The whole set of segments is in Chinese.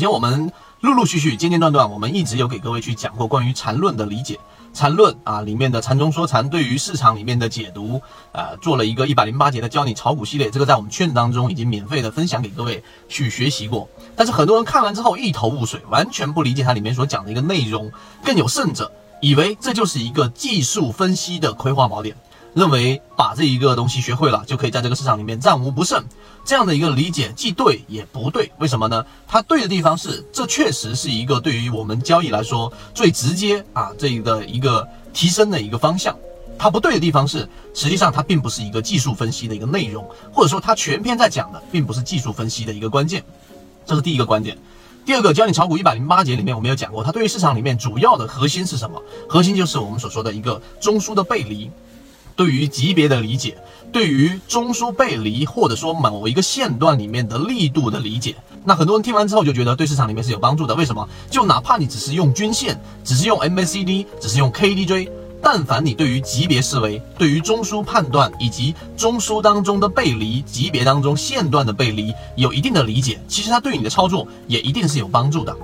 首先我们陆陆续续、间间断断，我们一直有给各位去讲过关于缠论的理解。缠论啊，里面的缠中说禅对于市场里面的解读，呃，做了一个一百零八节的教你炒股系列，这个在我们圈子当中已经免费的分享给各位去学习过。但是很多人看完之后一头雾水，完全不理解它里面所讲的一个内容，更有甚者，以为这就是一个技术分析的葵花宝典。认为把这一个东西学会了，就可以在这个市场里面战无不胜，这样的一个理解既对也不对。为什么呢？它对的地方是，这确实是一个对于我们交易来说最直接啊这个一个提升的一个方向。它不对的地方是，实际上它并不是一个技术分析的一个内容，或者说它全篇在讲的并不是技术分析的一个关键。这是第一个观点。第二个，教你炒股一百零八节里面我们有讲过，它对于市场里面主要的核心是什么？核心就是我们所说的一个中枢的背离。对于级别的理解，对于中枢背离或者说某一个线段里面的力度的理解，那很多人听完之后就觉得对市场里面是有帮助的。为什么？就哪怕你只是用均线，只是用 MACD，只是用 KDJ，但凡你对于级别思维、对于中枢判断以及中枢当中的背离、级别当中线段的背离有一定的理解，其实它对你的操作也一定是有帮助的。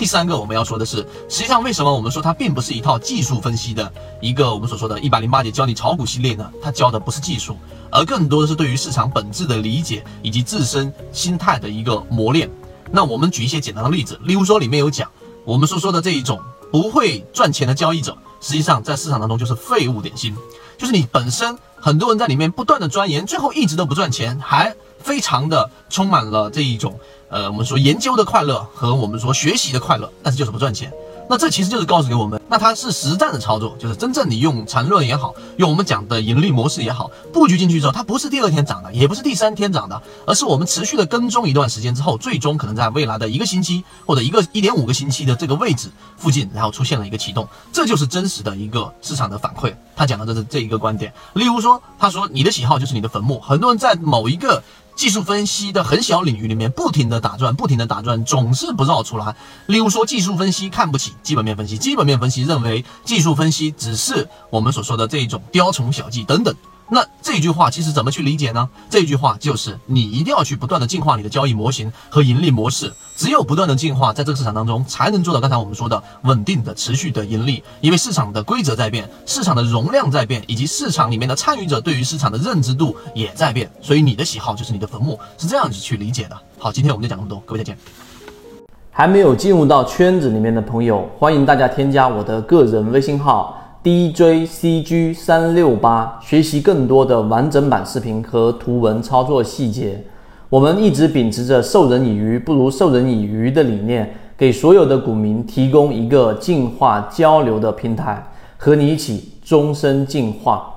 第三个我们要说的是，实际上为什么我们说它并不是一套技术分析的一个我们所说的一百零八节教你炒股系列呢？它教的不是技术，而更多的是对于市场本质的理解以及自身心态的一个磨练。那我们举一些简单的例子，例如说里面有讲我们所说的这一种不会赚钱的交易者，实际上在市场当中就是废物点心，就是你本身很多人在里面不断的钻研，最后一直都不赚钱，还非常的充满了这一种。呃，我们说研究的快乐和我们说学习的快乐，但是就是不赚钱。那这其实就是告诉给我们，那它是实战的操作，就是真正你用缠论也好，用我们讲的盈利模式也好，布局进去之后，它不是第二天涨的，也不是第三天涨的，而是我们持续的跟踪一段时间之后，最终可能在未来的一个星期或者一个一点五个星期的这个位置附近，然后出现了一个启动，这就是真实的一个市场的反馈。他讲的这是这一个观点。例如说，他说你的喜好就是你的坟墓，很多人在某一个。技术分析的很小领域里面，不停的打转，不停的打转，总是不绕出来。例如说，技术分析看不起基本面分析，基本面分析认为技术分析只是我们所说的这一种雕虫小技等等。那这句话其实怎么去理解呢？这句话就是你一定要去不断的进化你的交易模型和盈利模式，只有不断的进化，在这个市场当中才能做到刚才我们说的稳定的、持续的盈利。因为市场的规则在变，市场的容量在变，以及市场里面的参与者对于市场的认知度也在变，所以你的喜好就是你的坟墓，是这样子去理解的。好，今天我们就讲这么多，各位再见。还没有进入到圈子里面的朋友，欢迎大家添加我的个人微信号。DJCG 三六八，学习更多的完整版视频和图文操作细节。我们一直秉持着授人以鱼不如授人以渔的理念，给所有的股民提供一个进化交流的平台，和你一起终身进化。